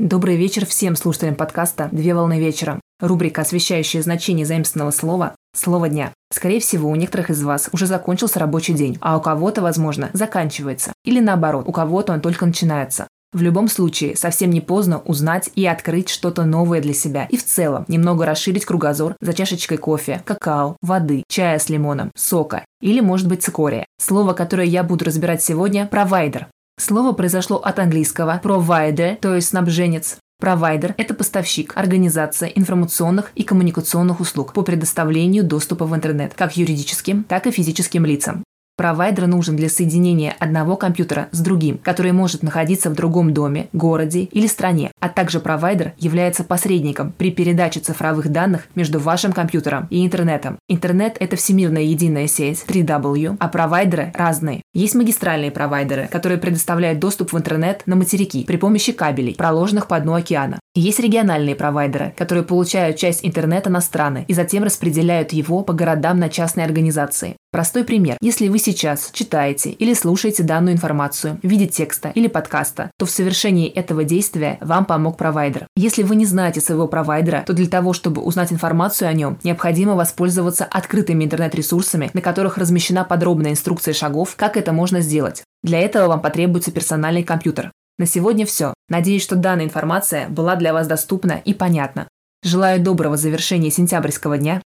Добрый вечер всем слушателям подкаста «Две волны вечера». Рубрика, освещающая значение заимственного слова «Слово дня». Скорее всего, у некоторых из вас уже закончился рабочий день, а у кого-то, возможно, заканчивается. Или наоборот, у кого-то он только начинается. В любом случае, совсем не поздно узнать и открыть что-то новое для себя. И в целом, немного расширить кругозор за чашечкой кофе, какао, воды, чая с лимоном, сока или, может быть, цикория. Слово, которое я буду разбирать сегодня – провайдер. Слово произошло от английского provider, то есть снабженец. Провайдер – это поставщик, организация информационных и коммуникационных услуг по предоставлению доступа в интернет как юридическим, так и физическим лицам. Провайдер нужен для соединения одного компьютера с другим, который может находиться в другом доме, городе или стране, а также провайдер является посредником при передаче цифровых данных между вашим компьютером и интернетом. Интернет – это всемирная единая сеть 3W, а провайдеры разные. Есть магистральные провайдеры, которые предоставляют доступ в интернет на материки при помощи кабелей, проложенных по дну океана. Есть региональные провайдеры, которые получают часть интернета на страны и затем распределяют его по городам на частные организации. Простой пример. Если вы сейчас читаете или слушаете данную информацию в виде текста или подкаста, то в совершении этого действия вам помог провайдер. Если вы не знаете своего провайдера, то для того, чтобы узнать информацию о нем, необходимо воспользоваться открытыми интернет-ресурсами, на которых размещена подробная инструкция шагов, как это можно сделать. Для этого вам потребуется персональный компьютер. На сегодня все. Надеюсь, что данная информация была для вас доступна и понятна. Желаю доброго завершения сентябрьского дня.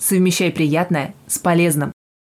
Совмещай приятное с полезным.